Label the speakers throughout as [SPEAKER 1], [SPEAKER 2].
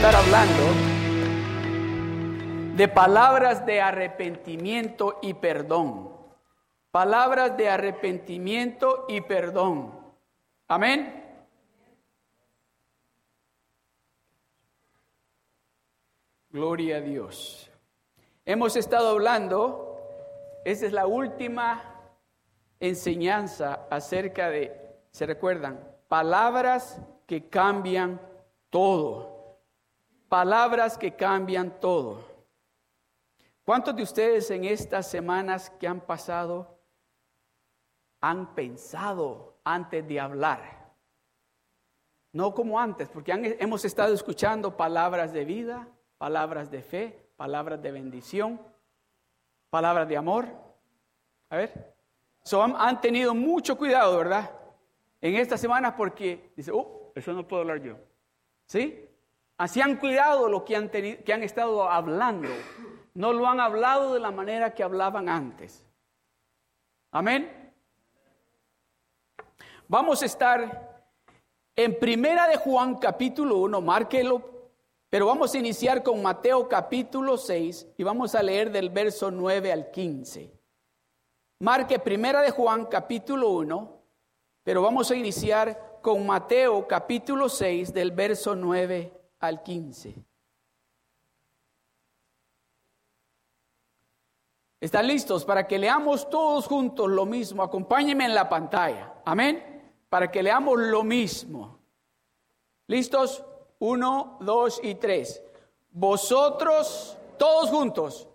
[SPEAKER 1] estar hablando de palabras de arrepentimiento y perdón. Palabras de arrepentimiento y perdón. Amén. Gloria a Dios. Hemos estado hablando, esa es la última enseñanza acerca de, ¿se recuerdan? Palabras que cambian todo. Palabras que cambian todo. ¿Cuántos de ustedes en estas semanas que han pasado han pensado antes de hablar? No como antes, porque hemos estado escuchando palabras de vida, palabras de fe, palabras de bendición, palabras de amor. A ver, han, tenido mucho cuidado, ¿verdad? En estas semanas porque dice, oh, eso no puedo hablar yo. ¿Sí? Así han cuidado lo que han, estado hablando. No lo han hablado de la manera que hablaban antes. Amén. Vamos a estar en Primera de Juan capítulo 1, márquelo, pero vamos a iniciar con Mateo capítulo 6 y vamos a leer del verso 9 al 15. Marque Primera de Juan capítulo 1, pero vamos a iniciar con Mateo capítulo 6 del verso 9 al 15. ¿Están listos para que leamos todos juntos lo mismo? Acompáñenme en la pantalla. Amén. Para que leamos lo mismo. ¿Listos? Uno, dos y tres. Vosotros, todos juntos.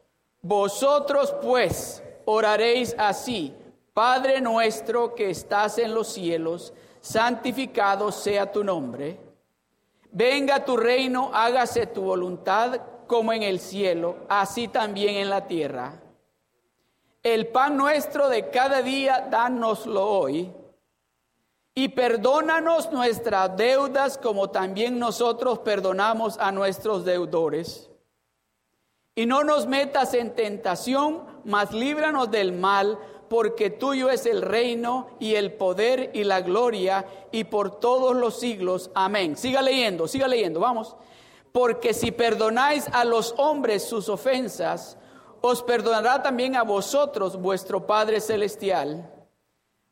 [SPEAKER 1] Vosotros pues oraréis así, Padre nuestro que estás en los cielos, santificado sea tu nombre. Venga tu reino, hágase tu voluntad como en el cielo, así también en la tierra. El pan nuestro de cada día, dánoslo hoy. Y perdónanos nuestras deudas como también nosotros perdonamos a nuestros deudores y no nos metas en tentación, mas líbranos del mal, porque tuyo es el reino y el poder y la gloria y por todos los siglos. Amén. Siga leyendo, siga leyendo, vamos. Porque si perdonáis a los hombres sus ofensas, os perdonará también a vosotros vuestro Padre Celestial.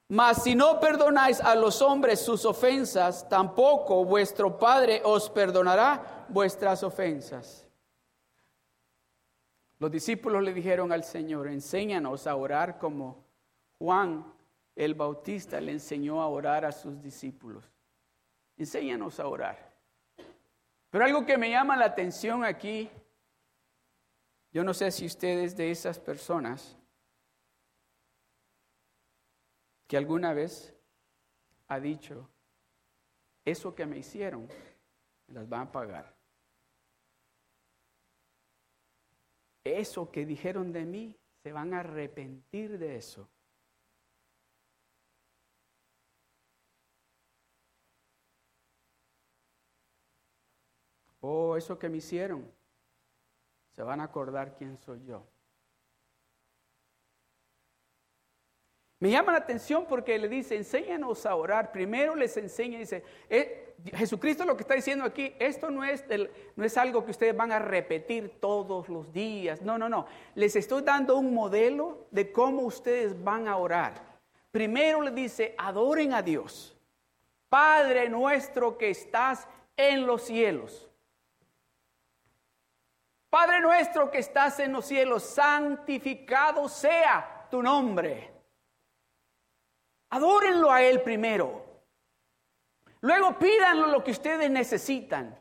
[SPEAKER 1] Mas si no perdonáis a los hombres sus ofensas, tampoco vuestro Padre os perdonará vuestras ofensas. Los discípulos le dijeron al Señor, enséñanos a orar como Juan el Bautista le enseñó a orar a sus discípulos. Enséñanos a orar. Pero algo que me llama la atención aquí, yo no sé si ustedes de esas personas que alguna vez ha dicho, eso que me hicieron, las van a pagar. eso que dijeron de mí, se van a arrepentir de eso. Oh, eso que me hicieron, se van a acordar quién soy yo. Me llama la atención porque le dice, enséñanos a orar. Primero les enseña, dice, eh, Jesucristo lo que está diciendo aquí, esto no es, no es algo que ustedes van a repetir todos los días. No, no, no. Les estoy dando un modelo de cómo ustedes van a orar. Primero le dice, adoren a Dios. Padre nuestro que estás en los cielos. Padre nuestro que estás en los cielos, santificado sea tu nombre. Adórenlo a Él primero. Luego pídanlo lo que ustedes necesitan.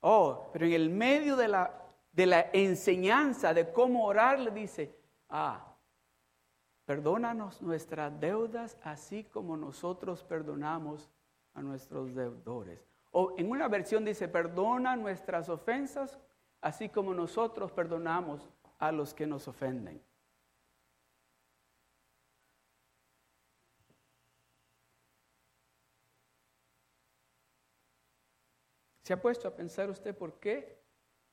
[SPEAKER 1] Oh, pero en el medio de la, de la enseñanza de cómo orar le dice, ah, perdónanos nuestras deudas así como nosotros perdonamos a nuestros deudores. O en una versión dice, perdona nuestras ofensas así como nosotros perdonamos a los que nos ofenden. ¿Se ha puesto a pensar usted por qué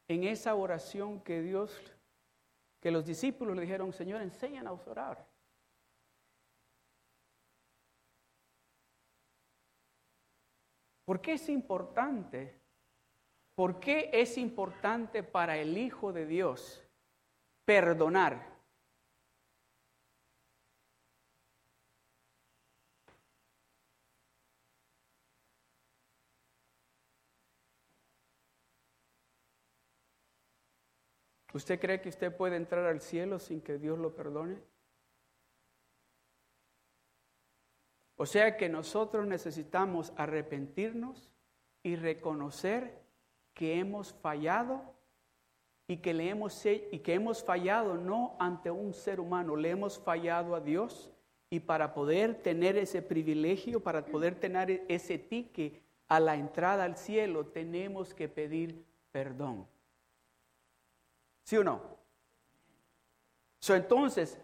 [SPEAKER 1] en esa oración que Dios, que los discípulos le dijeron, Señor, enséñanos a orar? ¿Por qué es importante ¿por qué es importante para el Hijo de Dios perdonar? ¿Usted cree que usted puede entrar al cielo sin que Dios lo perdone? O sea que nosotros necesitamos arrepentirnos y reconocer que hemos fallado y que, le hemos, y que hemos fallado no ante un ser humano, le hemos fallado a Dios y para poder tener ese privilegio, para poder tener ese tique a la entrada al cielo, tenemos que pedir perdón. ¿Sí o no? So, entonces,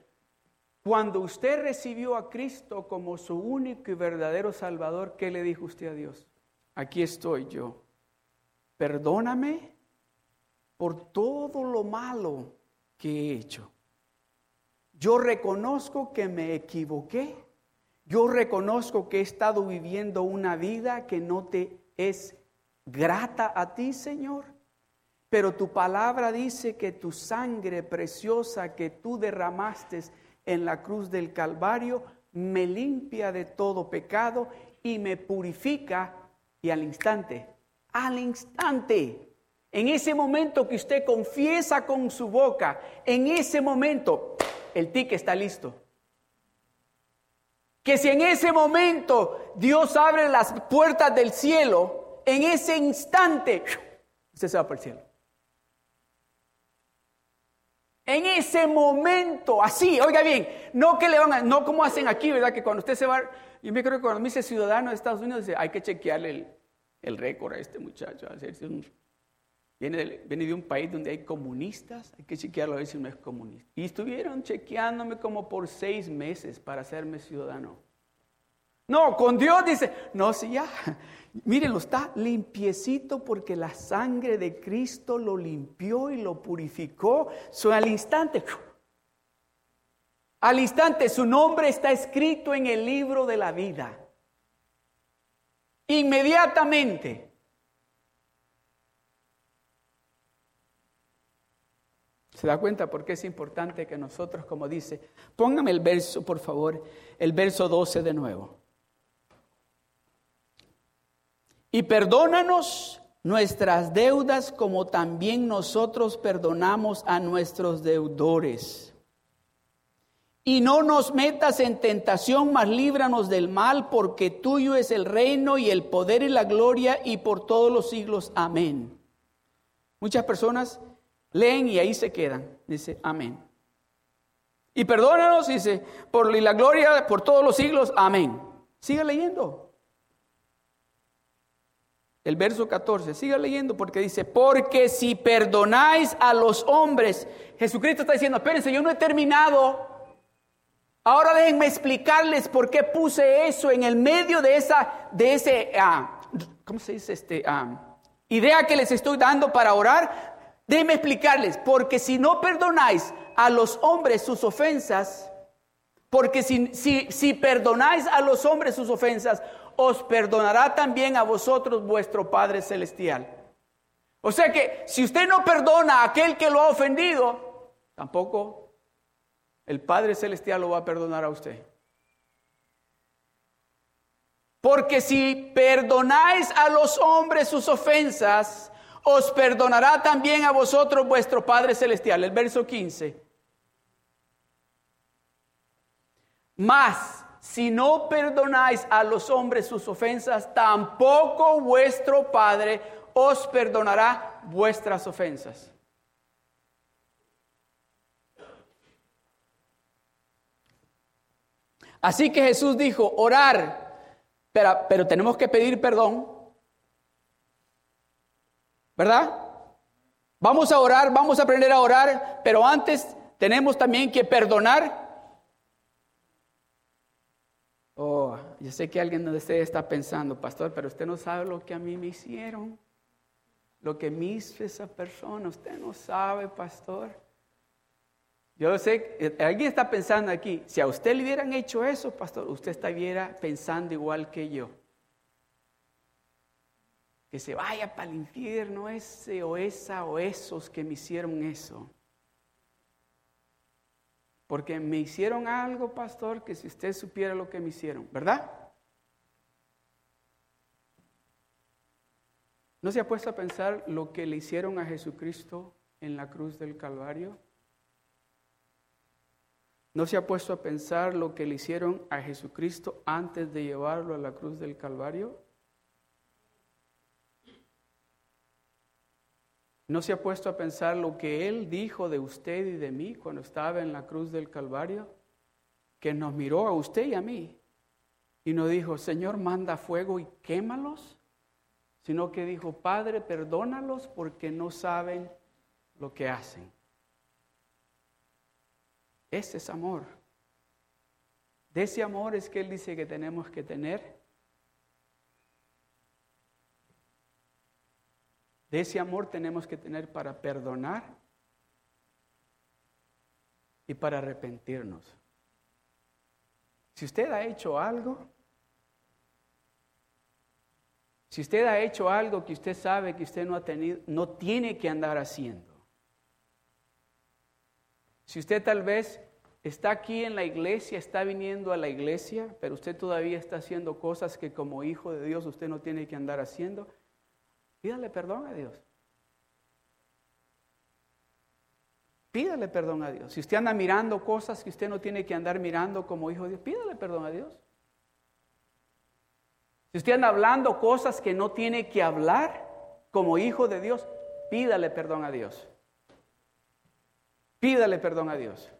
[SPEAKER 1] cuando usted recibió a Cristo como su único y verdadero Salvador, ¿qué le dijo usted a Dios? Aquí estoy yo. Perdóname por todo lo malo que he hecho. Yo reconozco que me equivoqué. Yo reconozco que he estado viviendo una vida que no te es grata a ti, Señor. Pero tu palabra dice que tu sangre preciosa que tú derramaste en la cruz del Calvario me limpia de todo pecado y me purifica y al instante, al instante, en ese momento que usted confiesa con su boca, en ese momento el tique está listo. Que si en ese momento Dios abre las puertas del cielo, en ese instante usted se va para el cielo. En ese momento, así, oiga bien, no que le van a, no como hacen aquí, ¿verdad? Que cuando usted se va, yo me creo que cuando me dice ciudadano de Estados Unidos, dice, hay que chequearle el, el récord a este muchacho. viene, de, un país donde hay comunistas, hay que chequearlo a ver si no es comunista. Y estuvieron chequeándome como por seis meses para hacerme ciudadano. No, con Dios dice, no, si ya, Mírenlo, está limpiecito porque la sangre de Cristo lo limpió y lo purificó. Al instante, al instante su nombre está escrito en el libro de la vida. Inmediatamente. ¿Se da cuenta por qué es importante que nosotros, como dice, póngame el verso, por favor, el verso 12 de nuevo. Y perdónanos nuestras deudas como también nosotros perdonamos a nuestros deudores. Y no nos metas en tentación, mas líbranos del mal, porque tuyo es el reino y el poder y la gloria y por todos los siglos. Amén. Muchas personas leen y ahí se quedan. Dice, amén. Y perdónanos, dice, por la gloria por todos los siglos. Amén. Sigue leyendo el verso 14. Siga leyendo porque dice, porque si perdonáis a los hombres, Jesucristo está diciendo, espérense, yo no he terminado. Ahora déjenme explicarles por qué puse eso en el medio de esa, de ese, ah, ¿cómo se dice? Este, ah, idea que les estoy dando para orar. Déjenme explicarles, porque si no perdonáis a los hombres sus ofensas, porque si, si, si perdonáis a los hombres sus ofensas, os perdonará también a vosotros vuestro Padre Celestial. O sea que si usted no perdona a aquel que lo ha ofendido, tampoco el Padre Celestial lo va a perdonar a usted. Porque si perdonáis a los hombres sus ofensas, os perdonará también a vosotros vuestro Padre Celestial. El verso 15. Más si no perdonáis a los hombres sus ofensas, tampoco vuestro Padre os perdonará vuestras ofensas. Así que Jesús dijo, orar, pero, tenemos que pedir perdón, ¿verdad? Vamos a orar, vamos a aprender a orar, pero antes tenemos también que perdonar Oh, yo sé que alguien de ustedes está pensando, pastor, pero usted no sabe lo que a mí me hicieron, lo que me hizo esa persona, usted no sabe, pastor. Yo sé, eh, alguien está pensando aquí, si a usted le hubieran hecho eso, pastor, usted estaría pensando igual que yo. que se vaya para el infierno ese o esa o esos que me hicieron eso. Porque me hicieron algo, pastor, que si usted supiera lo que me hicieron, ¿verdad? ¿No se ha puesto a pensar lo que le hicieron a Jesucristo en la cruz del Calvario? ¿No se ha puesto a pensar lo que le hicieron a Jesucristo antes de llevarlo a la cruz del Calvario? ¿No se ha puesto a pensar lo que Él dijo de usted y de mí cuando estaba en la cruz del Calvario? Que nos miró a usted y a mí y nos dijo, Señor, manda fuego y quémalos, sino que dijo, Padre, perdónalos porque no saben lo que hacen. Ese es amor. De ese amor es que Él dice que tenemos que tener De ese amor tenemos que tener para perdonar y para arrepentirnos. Si usted ha hecho algo, si usted ha hecho algo que usted sabe que usted no ha tenido, no tiene que andar haciendo. Si usted tal vez está aquí en la iglesia, está viniendo a la iglesia, pero usted todavía está haciendo cosas que como hijo de Dios usted no tiene que andar haciendo, Pídale perdón a Dios. Pídale perdón a Dios. Si usted anda mirando cosas que usted no tiene que andar mirando como hijo de Dios, pídale perdón a Dios. Si usted anda hablando cosas que no tiene que hablar como hijo de Dios, pídale perdón a Dios. Pídale perdón a Dios.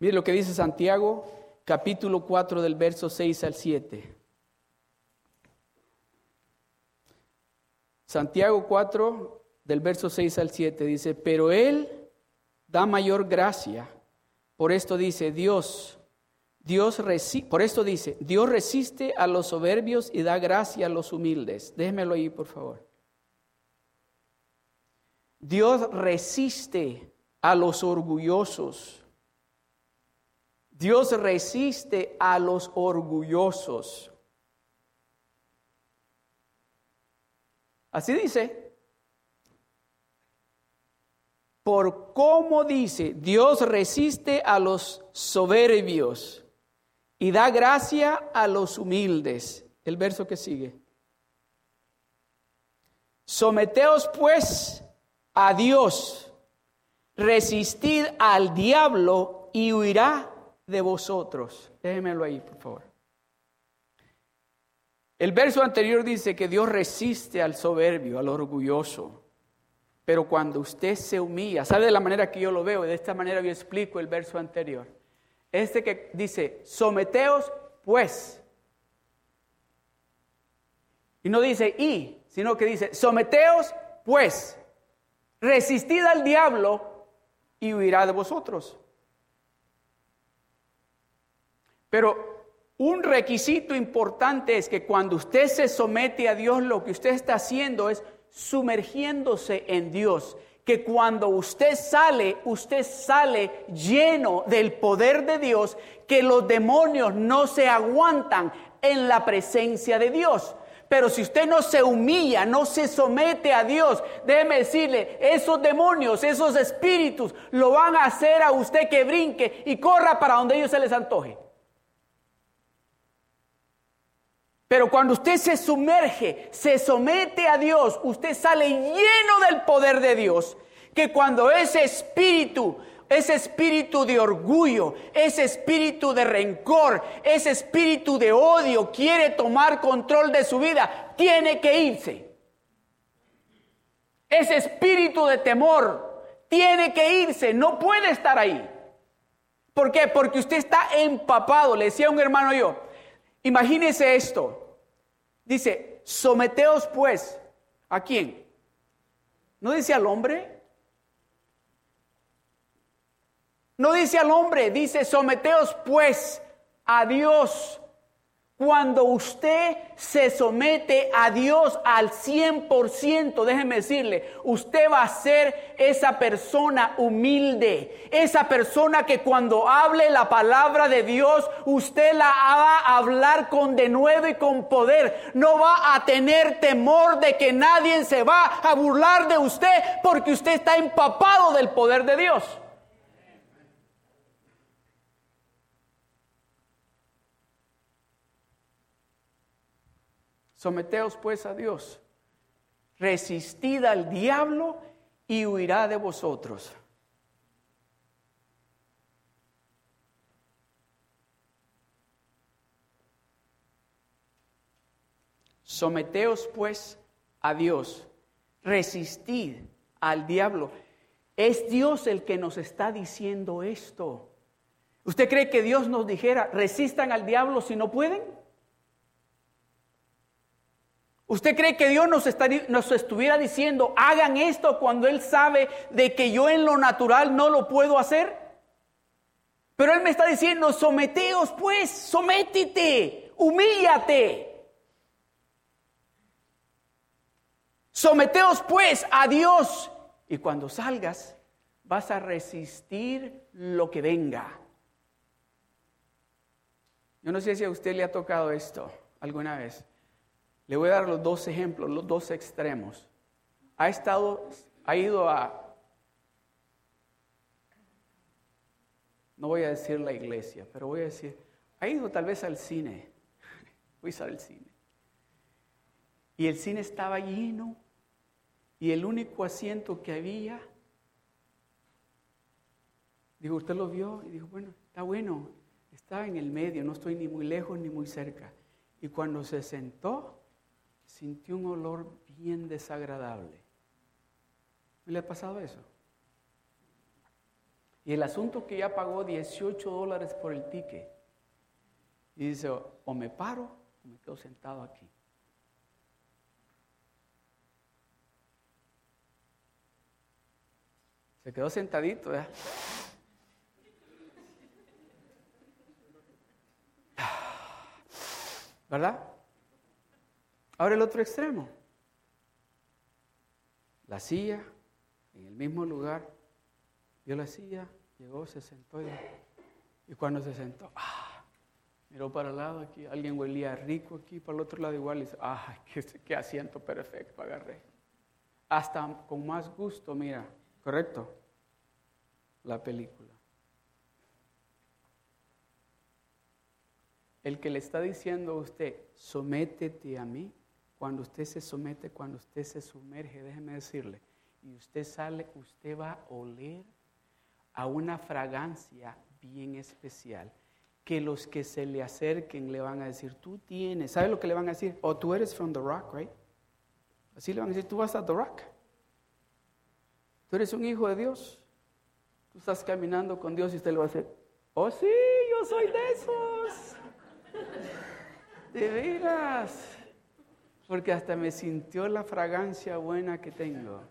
[SPEAKER 1] Mire lo que dice Santiago capítulo 4 del verso 6 al 7. Santiago 4 del verso 6 al 7 dice, pero Él da mayor gracia. Por esto dice, Dios, Dios por esto dice, Dios resiste a los soberbios y da gracia a los humildes. Déjemelo ahí, por favor. Dios resiste a los orgullosos Dios resiste a los orgullosos. Así dice. Por cómo dice, Dios resiste a los soberbios y da gracia a los humildes. El verso que sigue. Someteos pues a Dios, resistid al diablo y huirá de vosotros. Déjenmelo ahí, por favor. El verso anterior dice que Dios resiste al soberbio, al orgulloso. Pero cuando usted se humilla, ¿sabe de la manera que yo lo veo? De esta manera yo explico el verso anterior. Este que dice, someteos pues. Y no dice y, sino que dice, someteos pues. Resistid al diablo y huirá de vosotros. Pero un requisito importante es que cuando usted se somete a Dios, lo que usted está haciendo es sumergiéndose en Dios. Que cuando usted sale, usted sale lleno del poder de Dios, que los demonios no se aguantan en la presencia de Dios. Pero si usted no se humilla, no se somete a Dios, déjeme decirle, esos demonios, esos espíritus, lo van a hacer a usted que brinque y corra para donde ellos se les antoje. Pero cuando usted se sumerge, se somete a Dios, usted sale lleno del poder de Dios. Que cuando ese espíritu, ese espíritu de orgullo, ese espíritu de rencor, ese espíritu de odio quiere tomar control de su vida, tiene que irse. Ese espíritu de temor tiene que irse, no puede estar ahí. ¿Por qué? Porque usted está empapado. Le decía un hermano yo, imagínese esto. Dice, someteos pues, ¿a quién? ¿No dice al hombre? No dice al hombre, dice, someteos pues a Dios. Cuando usted se somete a Dios al 100%, déjeme decirle, usted va a ser esa persona humilde, esa persona que cuando hable la palabra de Dios, usted la va a hablar con de nuevo y con poder. No va a tener temor de que nadie se va a burlar de usted porque usted está empapado del poder de Dios. Someteos pues a Dios. Resistid al diablo y huirá de vosotros. Someteos pues a Dios. Resistid al diablo. Es Dios el que nos está diciendo esto. ¿Usted cree que Dios nos dijera, resistan al diablo si no pueden? ¿Usted cree que Dios nos, nos, estuviera diciendo, hagan esto cuando Él sabe de que yo en lo natural no lo puedo hacer? Pero Él me está diciendo, someteos pues, sométete, humíllate. Someteos pues a Dios y cuando salgas vas a resistir lo que venga. Yo no sé si a usted le ha tocado esto alguna vez. Le voy a dar los dos ejemplos, los dos extremos. Ha estado, ha ido a, no voy a decir la iglesia, pero voy a decir, ha ido tal vez al cine. Voy a el cine. Y el cine estaba lleno y el único asiento que había, digo, ¿usted lo vio? Y dijo, bueno, está bueno, está en el medio, no estoy ni muy lejos ni muy cerca. Y cuando se sentó, sintió un olor bien desagradable. ¿No le ha pasado eso? Y el asunto que ya pagó 18 dólares por el ticket. Y dice, o me paro o me quedo sentado aquí. Se quedó sentadito, ¿Verdad? Ahora el otro extremo. La silla, en el mismo lugar, vio la silla, llegó, se sentó y, cuando se sentó, ah, miró para el lado aquí, alguien huelía rico aquí, para el otro lado igual, y dice, ah, qué, qué asiento perfecto, agarré. Hasta con más gusto, mira, ¿correcto? La película. El que le está diciendo a usted, sométete a mí, cuando usted se somete, cuando usted se sumerge, déjeme decirle, y usted sale, usted va a oler a una fragancia bien especial que los que se le acerquen le van a decir, tú tienes, ¿sabe lo que le van a decir? O oh, tú eres from the rock, right? Así le van a decir, tú vas a the rock. Tú eres un hijo de Dios. Tú estás caminando con Dios y usted le va a decir, oh sí, yo soy de esos. De veras porque hasta me sintió la fragancia buena que tengo.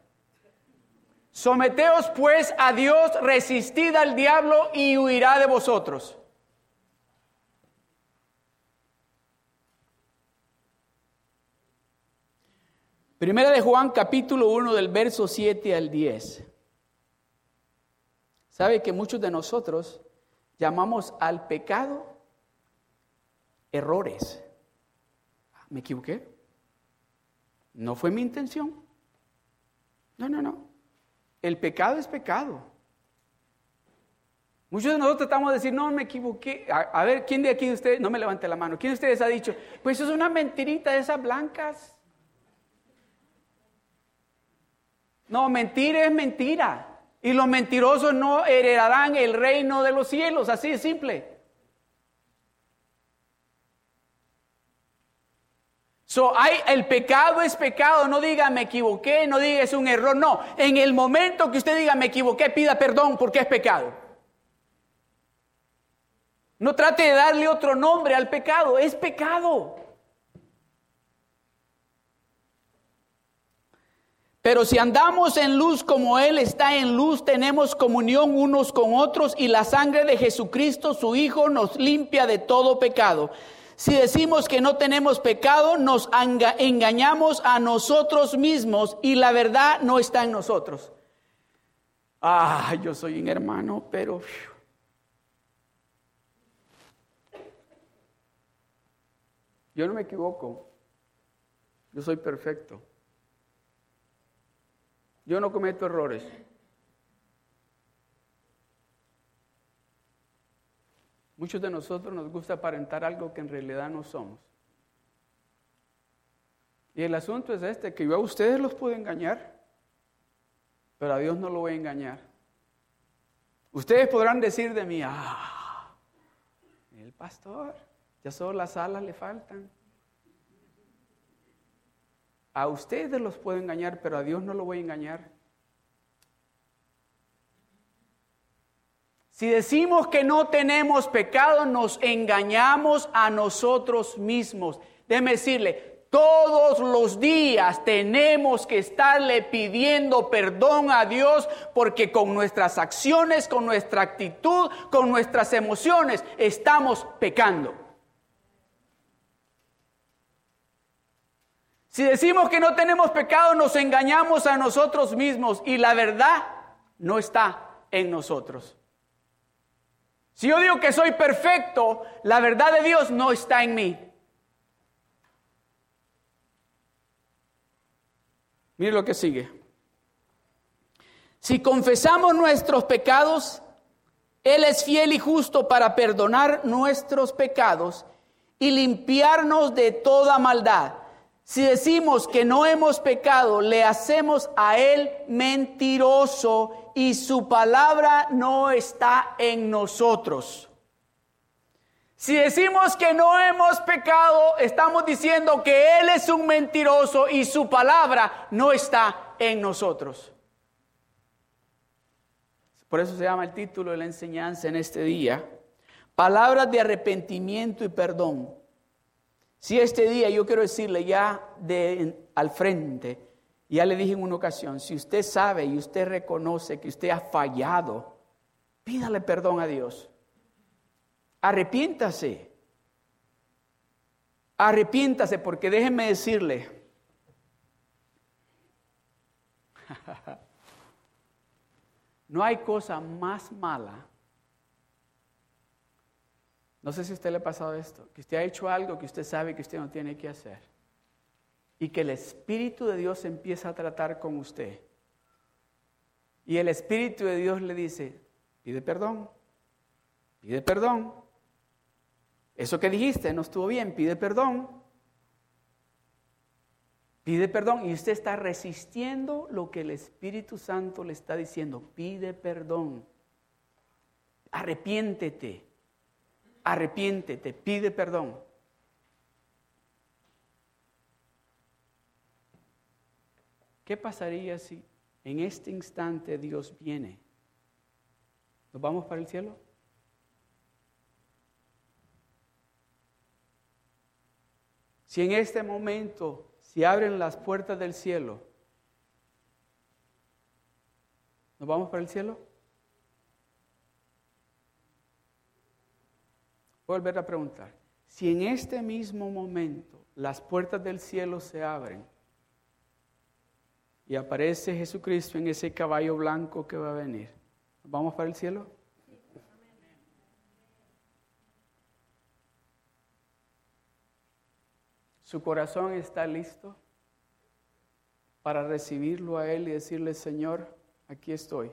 [SPEAKER 1] Someteos pues a Dios, resistid al diablo y huirá de vosotros. Primera de Juan capítulo 1 del verso 7 al 10. ¿Sabe que muchos de nosotros llamamos al pecado errores? ¿Me equivoqué? No fue mi intención. No, no, no. El pecado es pecado. Muchos de nosotros tratamos de decir, no, me equivoqué. A, ver, ¿quién de aquí de ustedes, no me levante la mano, quién de ustedes ha dicho, pues es una mentirita de esas blancas? No, mentira es mentira. Y los mentirosos no heredarán el reino de los cielos, así de simple. So, hay, el pecado es pecado, no diga me equivoqué, no diga es un error, no. En el momento que usted diga me equivoqué, pida perdón porque es pecado. No trate de darle otro nombre al pecado, es pecado. Pero si andamos en luz como Él está en luz, tenemos comunión unos con otros y la sangre de Jesucristo, su Hijo, nos limpia de todo pecado. Si decimos que no tenemos pecado, nos engañamos a nosotros mismos y la verdad no está en nosotros. Ah, yo soy un hermano, pero... Yo no me equivoco. Yo soy perfecto. Yo no cometo errores. Muchos de nosotros nos gusta aparentar algo que en realidad no somos. Y el asunto es este, que yo a ustedes los puedo engañar, pero a Dios no lo voy a engañar. Ustedes podrán decir de mí, ah, el pastor, ya solo las alas le faltan. A ustedes los puedo engañar, pero a Dios no lo voy a engañar. Si decimos que no tenemos pecado, nos engañamos a nosotros mismos. Déjeme decirle, todos los días tenemos que estarle pidiendo perdón a Dios porque con nuestras acciones, con nuestra actitud, con nuestras emociones estamos pecando. Si decimos que no tenemos pecado, nos engañamos a nosotros mismos y la verdad no está en nosotros. Si yo digo que soy perfecto, la verdad de Dios no está en mí. Mire lo que sigue. Si confesamos nuestros pecados, Él es fiel y justo para perdonar nuestros pecados y limpiarnos de toda maldad. Si decimos que no hemos pecado, le hacemos a Él mentiroso y su palabra no está en nosotros. Si decimos que no hemos pecado, estamos diciendo que Él es un mentiroso y su palabra no está en nosotros. Por eso se llama el título de la enseñanza en este día, palabras de arrepentimiento y perdón. Si este día yo quiero decirle ya de al frente, ya le dije en una ocasión, si usted sabe y usted reconoce que usted ha fallado, pídale perdón a Dios. Arrepiéntase. Arrepiéntase porque déjeme decirle, no hay cosa más mala no sé si a usted le ha pasado esto, que usted ha hecho algo que usted sabe que usted no tiene que hacer. Y que el Espíritu de Dios empieza a tratar con usted. Y el Espíritu de Dios le dice, pide perdón, pide perdón. Eso que dijiste no estuvo bien, pide perdón. Pide perdón y usted está resistiendo lo que el Espíritu Santo le está diciendo. Pide perdón. Arrepiéntete arrepiéntete, pide perdón. ¿Qué pasaría si en este instante Dios viene? ¿Nos vamos para el cielo? Si en este momento se abren las puertas del cielo, ¿nos vamos para el cielo? Volver a preguntar, si en este mismo momento las puertas del cielo se abren y aparece Jesucristo en ese caballo blanco que va a venir, ¿vamos para el cielo? ¿Su corazón está listo para recibirlo a Él y decirle, Señor, aquí estoy?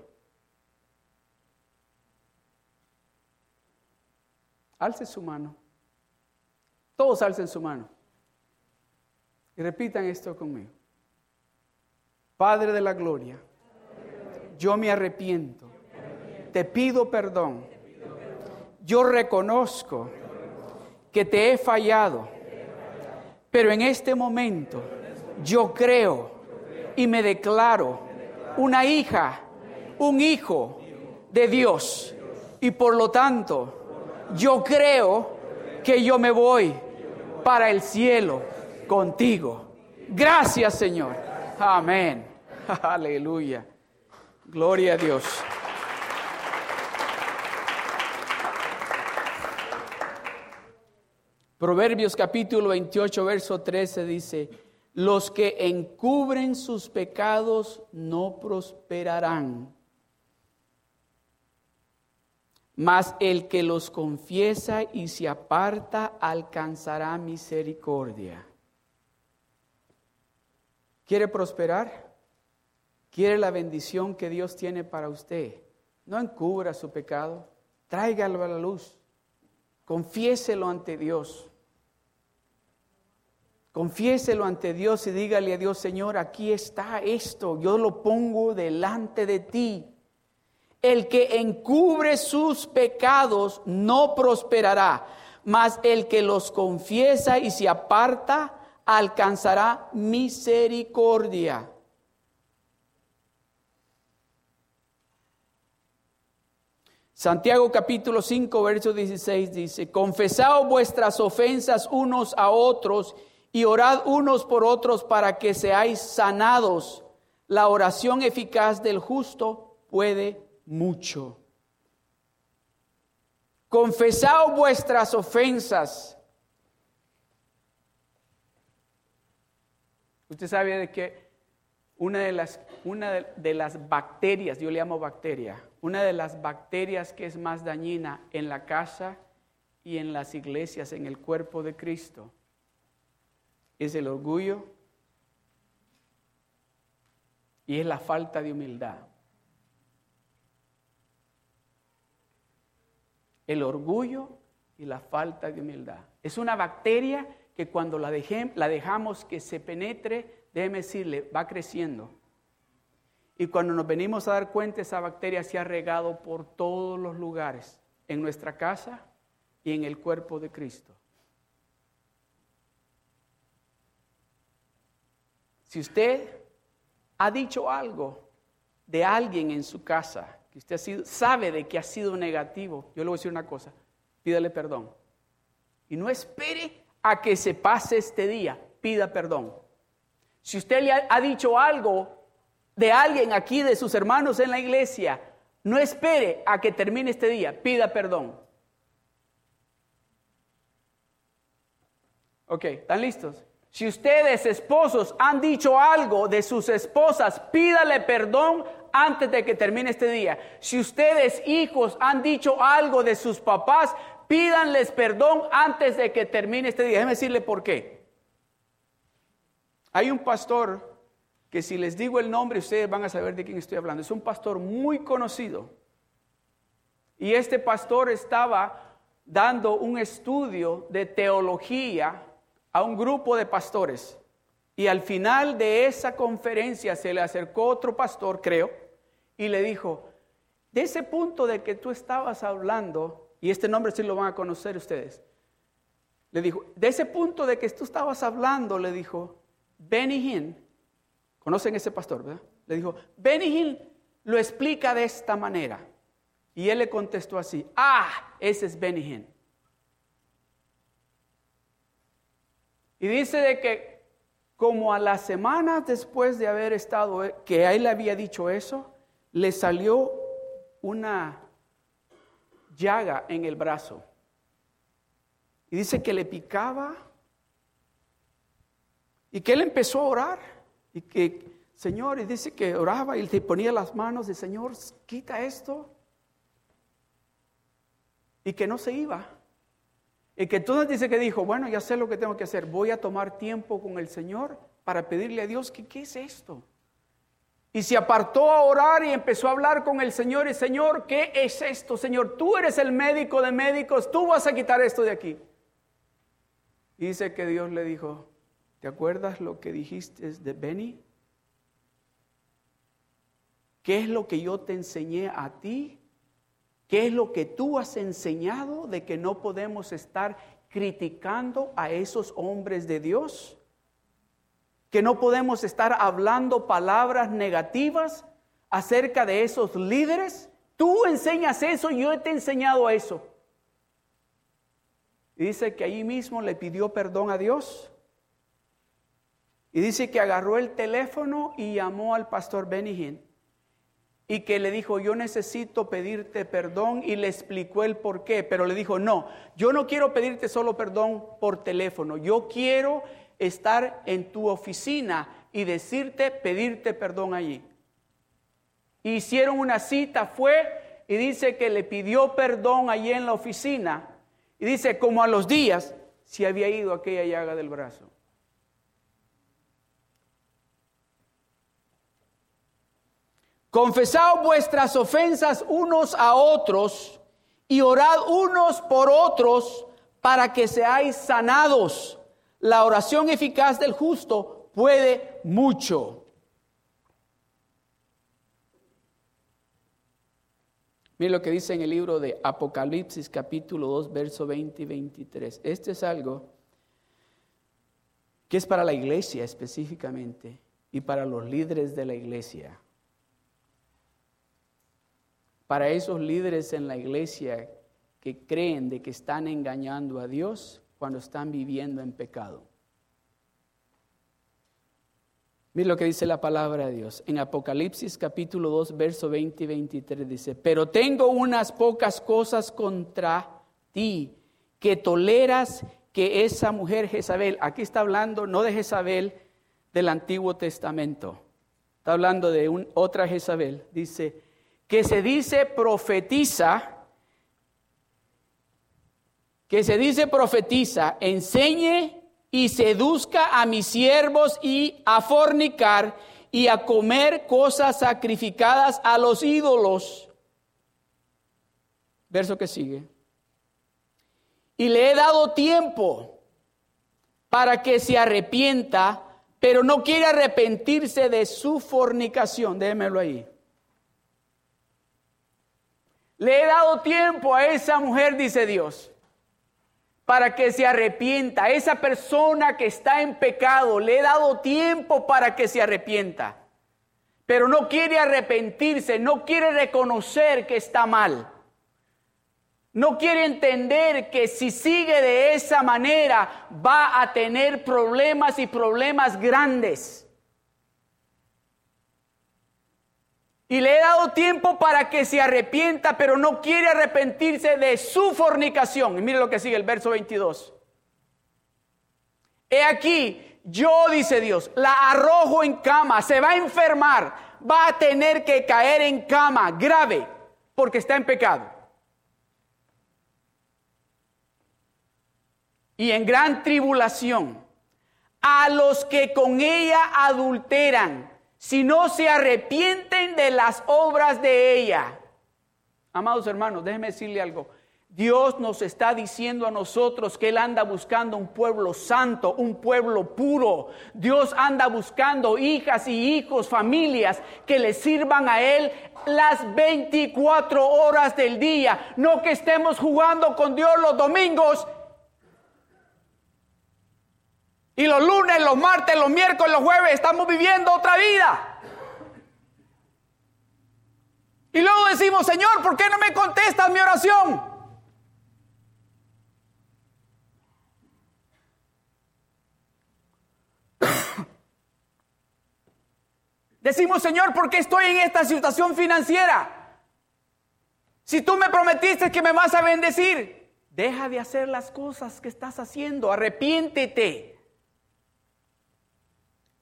[SPEAKER 1] Alce su mano. Todos alcen su mano. Y repitan esto conmigo. Padre de la gloria, yo me arrepiento. Te pido perdón. Yo reconozco que te he fallado. Pero en este momento yo creo y me declaro una hija, un hijo de Dios. Y por lo tanto, yo creo que yo me voy para el cielo contigo. Gracias Señor. Amén. Aleluya. Gloria a Dios. Proverbios capítulo 28, verso 13 dice, los que encubren sus pecados no prosperarán, mas el que los confiesa y se aparta alcanzará misericordia. ¿Quiere prosperar? ¿Quiere la bendición que Dios tiene para usted? No encubra su pecado, tráigalo a la luz, confiéselo ante Dios. Confiéselo ante Dios y dígale a Dios, Señor, aquí está esto, yo lo pongo delante de ti. El que encubre sus pecados no prosperará, mas el que los confiesa y se aparta alcanzará misericordia. Santiago capítulo 5, verso 16 dice, confesad vuestras ofensas unos a otros y orad unos por otros para que seáis sanados. La oración eficaz del justo puede mucho. Confesad vuestras ofensas. Usted sabe de que una de las, una de las bacterias, yo le llamo bacteria, una de las bacterias que es más dañina en la casa y en las iglesias, en el cuerpo de Cristo, es el orgullo y es la falta de humildad. El orgullo y la falta de humildad. Es una bacteria que cuando la, la dejamos que se penetre, déjeme decirle, va creciendo. Y cuando nos venimos a dar cuenta, esa bacteria se ha regado por todos los lugares, en nuestra casa y en el cuerpo de Cristo. Si usted ha dicho algo de alguien en su casa, que usted sabe de que ha sido negativo, yo le voy a decir una cosa, pídale perdón. Y no espere a que se pase este día, pida perdón. Si usted le ha dicho algo de alguien aquí, de sus hermanos en la iglesia, no espere a que termine este día, pida perdón. Ok, ¿están listos? Si ustedes esposos han dicho algo de sus esposas, pídale perdón antes de que termine este día. Si ustedes hijos han dicho algo de sus papás, pídanles perdón antes de que termine este día. Déjenme decirle por qué. Hay un pastor que si les digo el nombre ustedes van a saber de quién estoy hablando. Es un pastor muy conocido. Y este pastor estaba dando un estudio de teología a un grupo de pastores. Y al final de esa conferencia se le acercó otro pastor, creo, y le dijo, de ese punto de que tú estabas hablando, y este nombre sí lo van a conocer ustedes, le dijo, de ese punto de que tú estabas hablando, le dijo, Benny conocen ese pastor, ¿verdad? Le dijo, Benny lo explica de esta manera. Y él le contestó así, ah, ese es Benny. Y dice de que como a las semanas después de haber estado, eh, que él había dicho eso, le salió una llaga en el brazo. Y dice que le picaba y que él empezó a orar y que, Señor, y dice que oraba y le ponía las manos de Señor, quita esto. Y que no se iba. Y que entonces dice que dijo, bueno, ya sé lo que tengo que hacer, voy a tomar tiempo con el Señor para pedirle a Dios que qué es esto. Y se apartó a orar y empezó a hablar con el Señor y Señor, ¿qué es esto? Señor, tú eres el médico de médicos, tú vas a quitar esto de aquí. Y dice que Dios le dijo, ¿te acuerdas lo que dijiste de Benny? ¿Qué es lo que yo te enseñé a ti? ¿Qué es lo que tú has enseñado de que no podemos estar criticando a esos hombres de Dios? ¿Que no podemos estar hablando palabras negativas acerca de esos líderes? Tú enseñas eso, yo te he enseñado eso. Y dice que ahí mismo le pidió perdón a Dios. Y dice que agarró el teléfono y llamó al pastor Benny y que le dijo, yo necesito pedirte perdón y le explicó el por qué, pero le dijo, no, yo no quiero pedirte solo perdón por teléfono, yo quiero estar en tu oficina y decirte, pedirte perdón allí. Hicieron una cita, fue y dice que le pidió perdón allí en la oficina y dice, como a los días, si había ido aquella llaga del brazo. Confesad vuestras ofensas unos a otros y orad unos por otros para que seáis sanados. La oración eficaz del justo puede mucho. Mira lo que dice en el libro de Apocalipsis capítulo 2, verso 20 y 23. Este es algo que es para la iglesia específicamente y para los líderes de la iglesia para esos líderes en la iglesia que creen de que están engañando a Dios cuando están viviendo en pecado. Mira lo que dice la palabra de Dios. En Apocalipsis capítulo 2, verso 20 y 23 dice, pero tengo unas pocas cosas contra ti, que toleras que esa mujer Jezabel, aquí está hablando no de Jezabel del Antiguo Testamento, está hablando de otra Jezabel, dice, que se dice profetiza, que se dice profetiza, enseñe y seduzca a mis siervos y a fornicar y a comer cosas sacrificadas a los ídolos. Verso que sigue. Y le he dado tiempo para que se arrepienta, pero no quiere arrepentirse de su fornicación. Déjemelo ahí. Le he dado tiempo a esa mujer, dice Dios, para que se arrepienta. Esa persona que está en pecado, le he dado tiempo para que se arrepienta. Pero no quiere arrepentirse, no quiere reconocer que está mal. No quiere entender que si sigue de esa manera va a tener problemas y problemas grandes. Y le he dado tiempo para que se arrepienta, pero no quiere arrepentirse de su fornicación. Y mire lo que sigue el verso 22. He aquí, yo, dice Dios, la arrojo en cama, se va a enfermar, va a tener que caer en cama grave porque está en pecado. Y en gran tribulación, a los que con ella adulteran si no se arrepienten de las obras de ella. Amados hermanos, déjenme decirle algo. Dios nos está diciendo a nosotros que Él anda buscando un pueblo santo, un pueblo puro. Dios anda buscando hijas y hijos, familias que le sirvan a Él las 24 horas del día. No que estemos jugando con Dios los domingos y los lunes, los martes, los miércoles, los jueves estamos viviendo otra vida. Y luego decimos, Señor, ¿por qué no me contestas mi oración? Decimos, Señor, ¿por qué estoy en esta situación financiera? Si tú me prometiste que me vas a bendecir, deja de hacer las cosas que estás haciendo, arrepiéntete.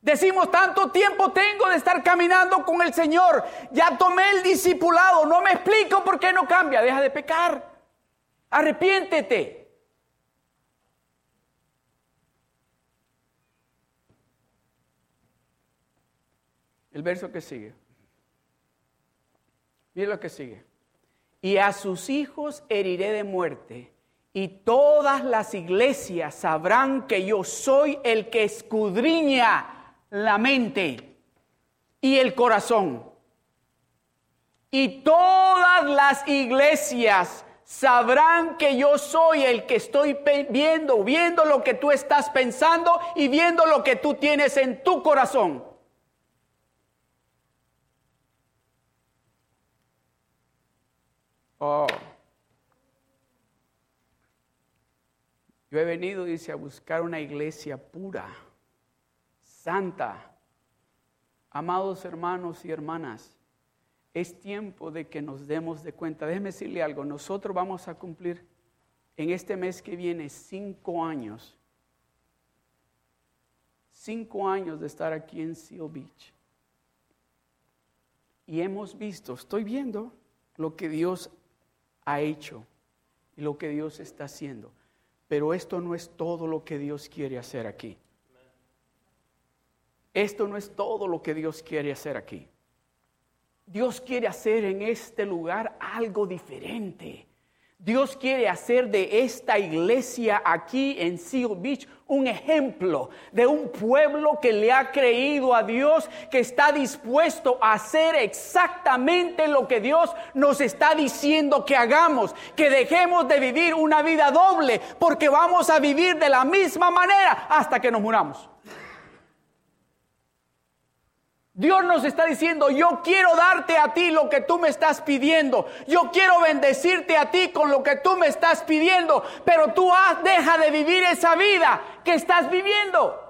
[SPEAKER 1] Decimos, tanto tiempo tengo de estar caminando con el Señor. Ya tomé el discipulado. No me explico por qué no cambia. Deja de pecar. Arrepiéntete. El verso que sigue. Mira lo que sigue. Y a sus hijos heriré de muerte. Y todas las iglesias sabrán que yo soy el que escudriña la mente y el corazón. Y todas las iglesias sabrán que yo soy el que estoy viendo, viendo lo que tú estás pensando y viendo lo que tú tienes en tu corazón. Oh. Yo he venido, dice, a buscar una iglesia pura santa. Amados hermanos y hermanas, es tiempo de que nos demos de cuenta. Déjeme decirle algo, nosotros vamos a cumplir en este mes que viene cinco años, cinco años de estar aquí en Seal Beach. Y hemos visto, estoy viendo lo que Dios ha hecho y lo que Dios está haciendo. Pero esto no es todo lo que Dios quiere hacer aquí. Esto no es todo lo que Dios quiere hacer aquí. Dios quiere hacer en este lugar algo diferente. Dios quiere hacer de esta iglesia aquí en Seal Beach un ejemplo de un pueblo que le ha creído a Dios, que está dispuesto a hacer exactamente lo que Dios nos está diciendo que hagamos, que dejemos de vivir una vida doble, porque vamos a vivir de la misma manera hasta que nos muramos. Dios nos está diciendo, yo quiero darte a ti lo que tú me estás pidiendo. Yo quiero bendecirte a ti con lo que tú me estás pidiendo. Pero tú deja de vivir esa vida que estás viviendo.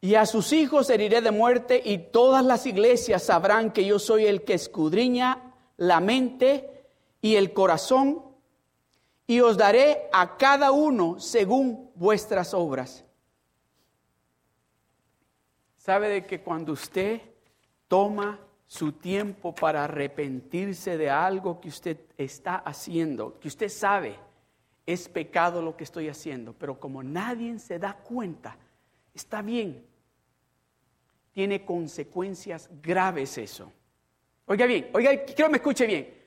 [SPEAKER 1] Y a sus hijos heriré de muerte y todas las iglesias sabrán que yo soy el que escudriña la mente y el corazón, y os daré a cada uno según vuestras obras. ¿Sabe de que cuando usted toma su tiempo para arrepentirse de algo que usted está haciendo, que usted sabe es pecado lo que estoy haciendo, pero como nadie se da cuenta, está bien, tiene consecuencias graves eso. Oiga bien, oiga, quiero que me escuche bien.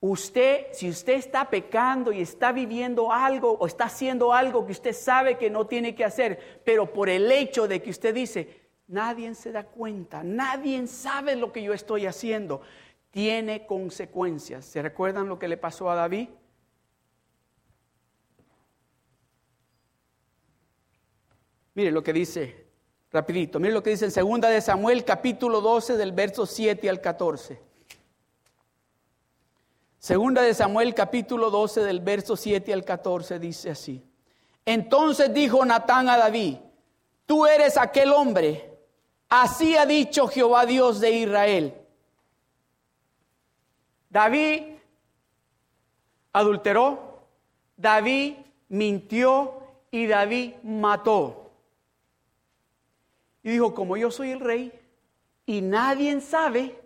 [SPEAKER 1] Usted, si usted está pecando y está viviendo algo o está haciendo algo que usted sabe que no tiene que hacer, pero por el hecho de que usted dice, nadie se da cuenta, nadie sabe lo que yo estoy haciendo, tiene consecuencias. ¿Se recuerdan lo que le pasó a David? Mire lo que dice Rapidito, mire lo que dice en segunda de Samuel capítulo 12 del verso 7 al 14. Segunda de Samuel capítulo 12 del verso 7 al 14 dice así. Entonces dijo Natán a David, tú eres aquel hombre, así ha dicho Jehová Dios de Israel. David adulteró, David mintió y David mató. Y dijo, como yo soy el rey y nadie sabe,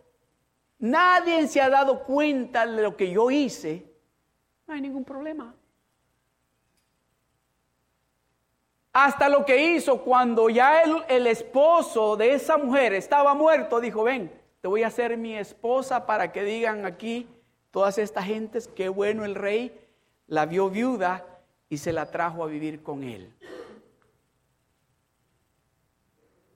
[SPEAKER 1] nadie se ha dado cuenta de lo que yo hice, no hay ningún problema. Hasta lo que hizo cuando ya el, el, esposo de esa mujer estaba muerto, dijo, ven, te voy a hacer mi esposa para que digan aquí todas estas gentes, qué bueno el rey, la vio viuda y se la trajo a vivir con él.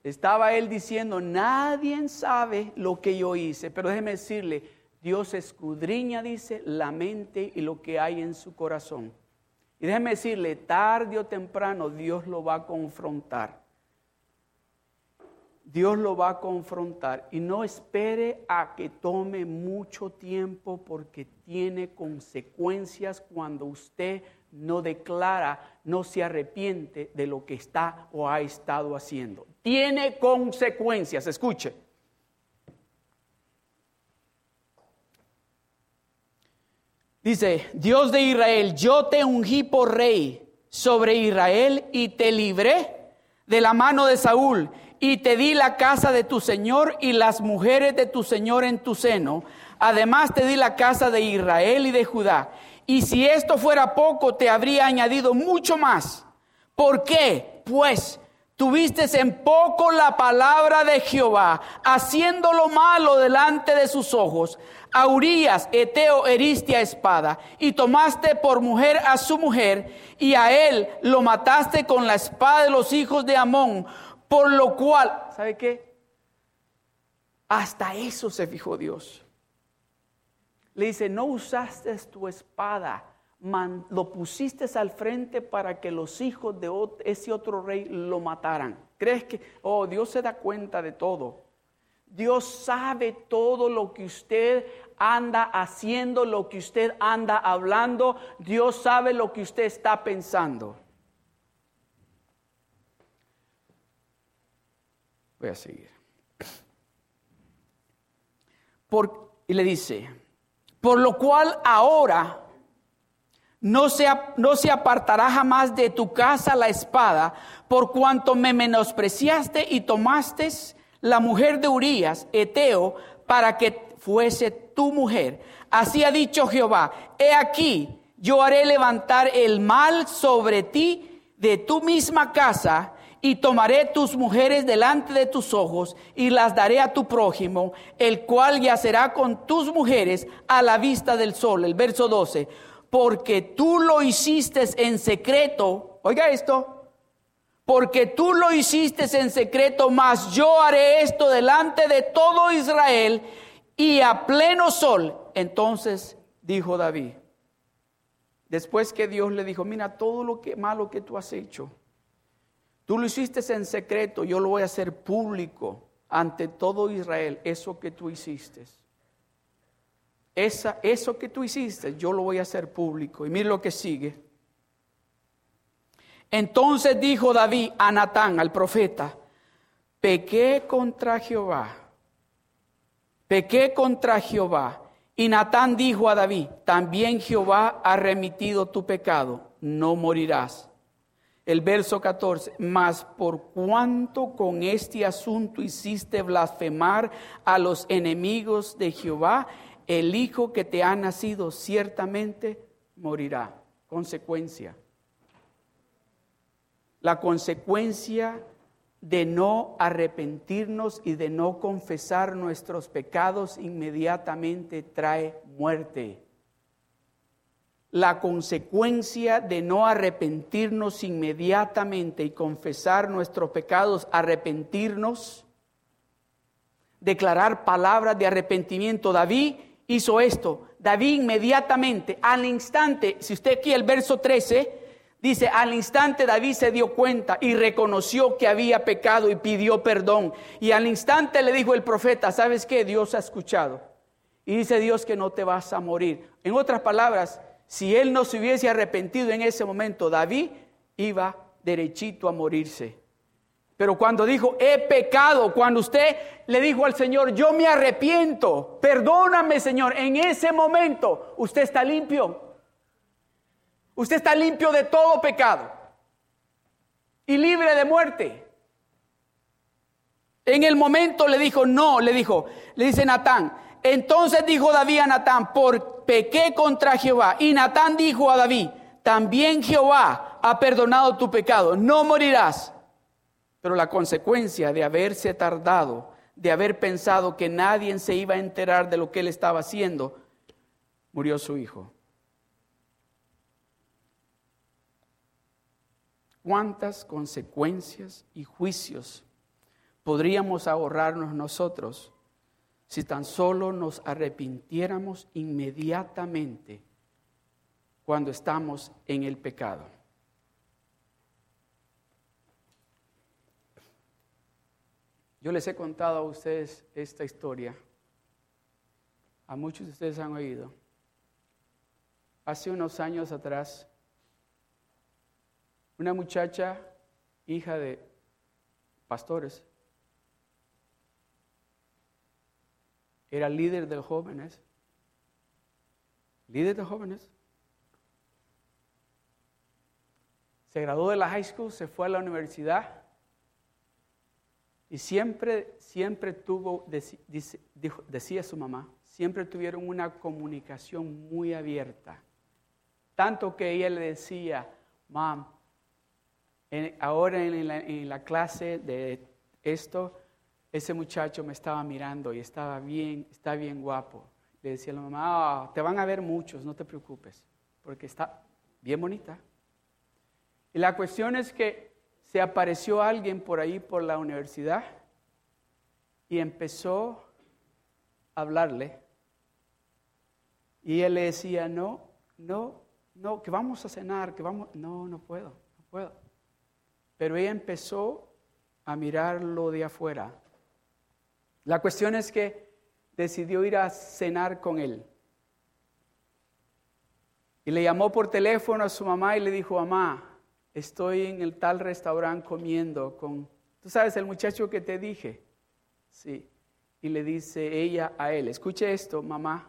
[SPEAKER 1] Estaba él diciendo, nadie sabe lo que yo hice, pero déjeme decirle, Dios escudriña, dice, la mente y lo que hay en su corazón. Y déjeme decirle, tarde o temprano Dios lo va a confrontar. Dios lo va a confrontar y no espere a que tome mucho tiempo porque tiene consecuencias cuando usted no declara, no se arrepiente de lo que está o ha estado haciendo. Tiene consecuencias, escuche. Dice, Dios de Israel, yo te ungí por rey sobre Israel y te libré de la mano de Saúl y te di la casa de tu Señor y las mujeres de tu Señor en tu seno. Además te di la casa de Israel y de Judá y si esto fuera poco, te habría añadido mucho más. ¿Por qué? Pues tuviste en poco la palabra de Jehová, haciendo lo malo delante de sus ojos. A Urias, Eteo, heriste a espada, y tomaste por mujer a su mujer, y a él lo mataste con la espada de los hijos de Amón, por lo cual, ¿sabe qué? Hasta eso se fijó Dios. Le dice, no usaste tu espada, lo pusiste al frente para que los hijos de ese otro rey lo mataran. ¿Crees que, oh, Dios se da cuenta de todo? Dios sabe todo lo que usted anda haciendo, lo que usted anda hablando. Dios sabe lo que usted está pensando. Voy a seguir. Por, y le dice, por lo cual ahora no se, no se apartará jamás de tu casa la espada, por cuanto me menospreciaste y tomaste la mujer de Urías, Eteo, para que fuese tu mujer. Así ha dicho Jehová, he aquí, yo haré levantar el mal sobre ti de tu misma casa, y tomaré tus mujeres delante de tus ojos, y las daré a tu prójimo, el cual yacerá con tus mujeres a la vista del sol. El verso 12 porque tú lo hiciste en secreto, oiga esto, porque tú lo hiciste en secreto, mas yo haré esto delante de todo Israel y a pleno sol. Entonces dijo David, después que Dios le dijo, mira todo lo que malo que tú has hecho, tú lo hiciste en secreto, yo lo voy a hacer público ante todo Israel, eso que tú hiciste eso que tú hiciste, yo lo voy a hacer público. Y mire lo que sigue. Entonces dijo David a Natán, al profeta, pequé contra Jehová, pequé contra Jehová. Y Natán dijo a David, también Jehová ha remitido tu pecado, no morirás. El verso 14, mas por cuanto con este asunto hiciste blasfemar a los enemigos de Jehová, el hijo que te ha nacido ciertamente morirá. Consecuencia. La consecuencia de no arrepentirnos y de no confesar nuestros pecados inmediatamente trae muerte. La consecuencia de no arrepentirnos inmediatamente y confesar nuestros pecados, arrepentirnos, declarar palabras de arrepentimiento. David hizo esto. David inmediatamente, al instante, si usted aquí el verso 13, dice, al instante David se dio cuenta y reconoció que había pecado y pidió perdón. Y al instante le dijo el profeta, ¿sabes qué? Dios ha escuchado. Y dice Dios que no te vas a morir. En otras palabras, si él no se hubiese arrepentido en ese momento, David iba derechito a morirse. Pero cuando dijo, he pecado, cuando usted le dijo al Señor, yo me arrepiento, perdóname Señor, en ese momento usted está limpio. Usted está limpio de todo pecado y libre de muerte. En el momento le dijo, no, le dijo, le dice Natán. Entonces dijo David a Natán, por pequé contra Jehová. Y Natán dijo a David, también Jehová ha perdonado tu pecado, no morirás. Pero la consecuencia de haberse tardado, de haber pensado que nadie se iba a enterar de lo que él estaba haciendo, murió su hijo. ¿Cuántas consecuencias y juicios podríamos ahorrarnos nosotros si tan solo nos arrepintiéramos inmediatamente cuando estamos en el pecado? Yo les he contado a ustedes esta historia. A muchos de ustedes han oído. Hace unos años atrás, una muchacha, hija de pastores, era líder de jóvenes. Líder de jóvenes. Se graduó de la high school, se fue a la universidad y siempre, siempre tuvo, decía su mamá, siempre tuvieron una comunicación muy abierta. Tanto que ella le decía, mam, ahora en la, clase de esto, ese muchacho me estaba mirando y estaba bien, está bien guapo. Le decía a la mamá, ah, te van a ver muchos, no te preocupes, porque está bien bonita. Y la cuestión es que se apareció alguien por ahí por la universidad y empezó a hablarle. Y él le decía, no, no, no, que vamos a cenar, que vamos, no, no puedo, no puedo. Pero ella empezó a mirarlo de afuera. La cuestión es que decidió ir a cenar con él. Y le llamó por teléfono a su mamá y le dijo, mamá, estoy en el tal restaurante comiendo con, tú sabes, el muchacho que te dije. Sí. Y le dice ella a él, escuche esto, mamá.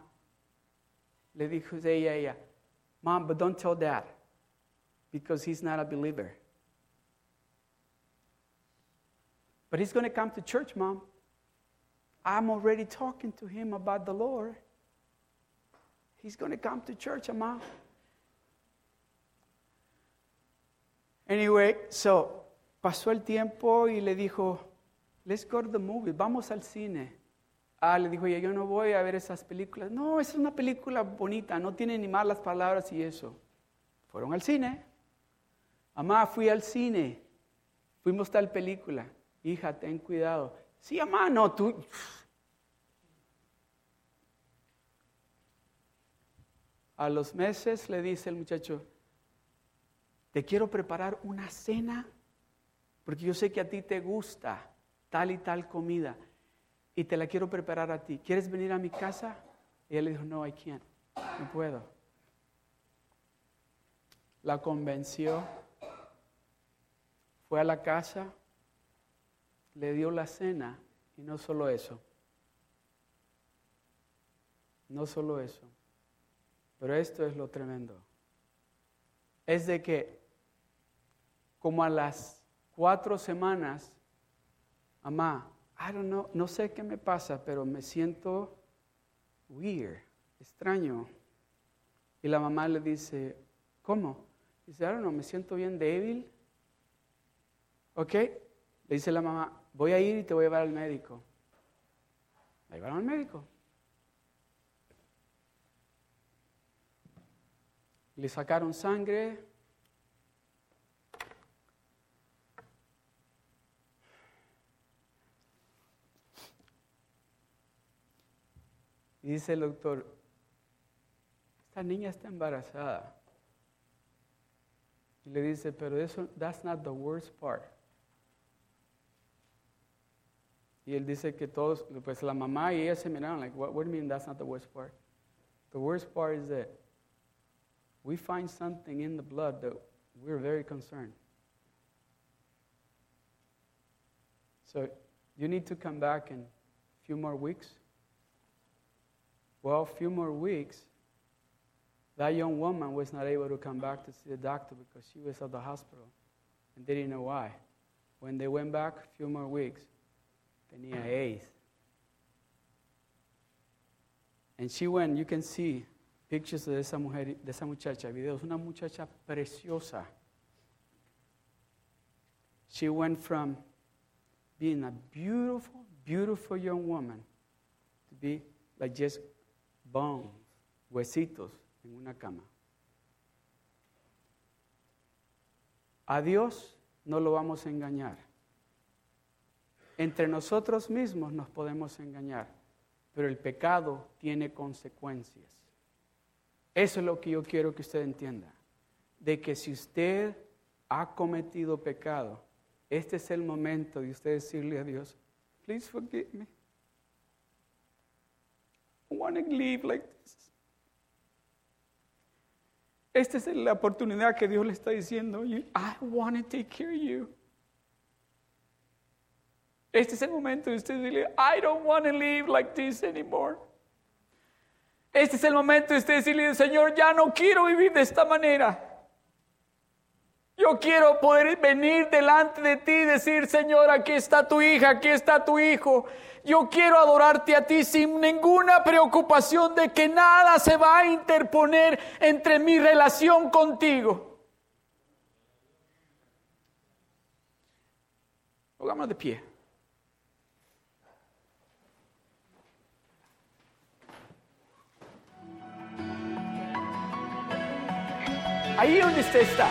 [SPEAKER 1] Le dijo ella a ella, Mom, but don't tell dad, because he's not a believer. But he's going to come to church, Mom. I'm already talking to him about the Lord. He's going to come to church, Mom. Anyway, so pasó el tiempo y le dijo, let's go to the movie, vamos al cine. Ah, le dijo, yo no voy a ver esas películas. No, es una película bonita, no tiene ni malas palabras y eso. Fueron al cine. Mamá, fui al cine. Fuimos tal película. Hija, ten cuidado. Sí, mamá, no, tú. A los meses le dice el muchacho, te quiero preparar una cena, porque yo sé que a ti te gusta tal y tal comida, y te la quiero preparar a ti. ¿Quieres venir a mi casa? Y él le dijo, no, I can't, no puedo. La convenció, fue a la casa, le dio la cena, y no solo eso, no solo eso, pero esto es lo tremendo. Es de que como a las cuatro semanas, mamá, I don't know, no sé qué me pasa, pero me siento weird, extraño. Y la mamá le dice, ¿cómo? Dice, I don't know, me siento bien débil. ¿Ok? Le dice la mamá, voy a ir y te voy a llevar al médico. La llevaron al médico. Le sacaron sangre, Y dice el doctor, esta niña está embarazada. Y le dice, pero eso, that's not the worst part. Y él dice que todos, pues la mamá y ella se miraron, like, what, what do you mean that's not the worst part? The worst part is that we find something in the blood that we're very concerned. So you need to come back in a few more weeks well, a few more weeks, that young woman was not able to come back to see the doctor because she was at the hospital and they didn't know why. When they went back a few more weeks, tenía AIDS. And she went, you can see pictures de esa mujer, de esa muchacha, videos, una muchacha preciosa. She went from being a beautiful, beautiful young woman to be like just bones, huesitos en una cama. A Dios no lo vamos a engañar. Entre nosotros mismos nos podemos engañar, pero el pecado tiene consecuencias. Eso es lo que yo quiero que usted entienda. De que si usted ha cometido pecado, este es el momento de usted decirle a Dios, please forgive me to live like this. Esta es la oportunidad que Dios le está diciendo. I want to take care of you. Este es el momento de usted decirle, I don't want to live like this anymore. Este es el momento de usted decirle, Señor, ya no quiero vivir de esta manera. Yo quiero poder venir delante de ti y decir, Señor, aquí está tu hija, aquí está tu hijo. Yo quiero adorarte a ti sin ninguna preocupación de que nada se va a interponer entre mi relación contigo. Pongámonos de pie. Ahí donde usted está.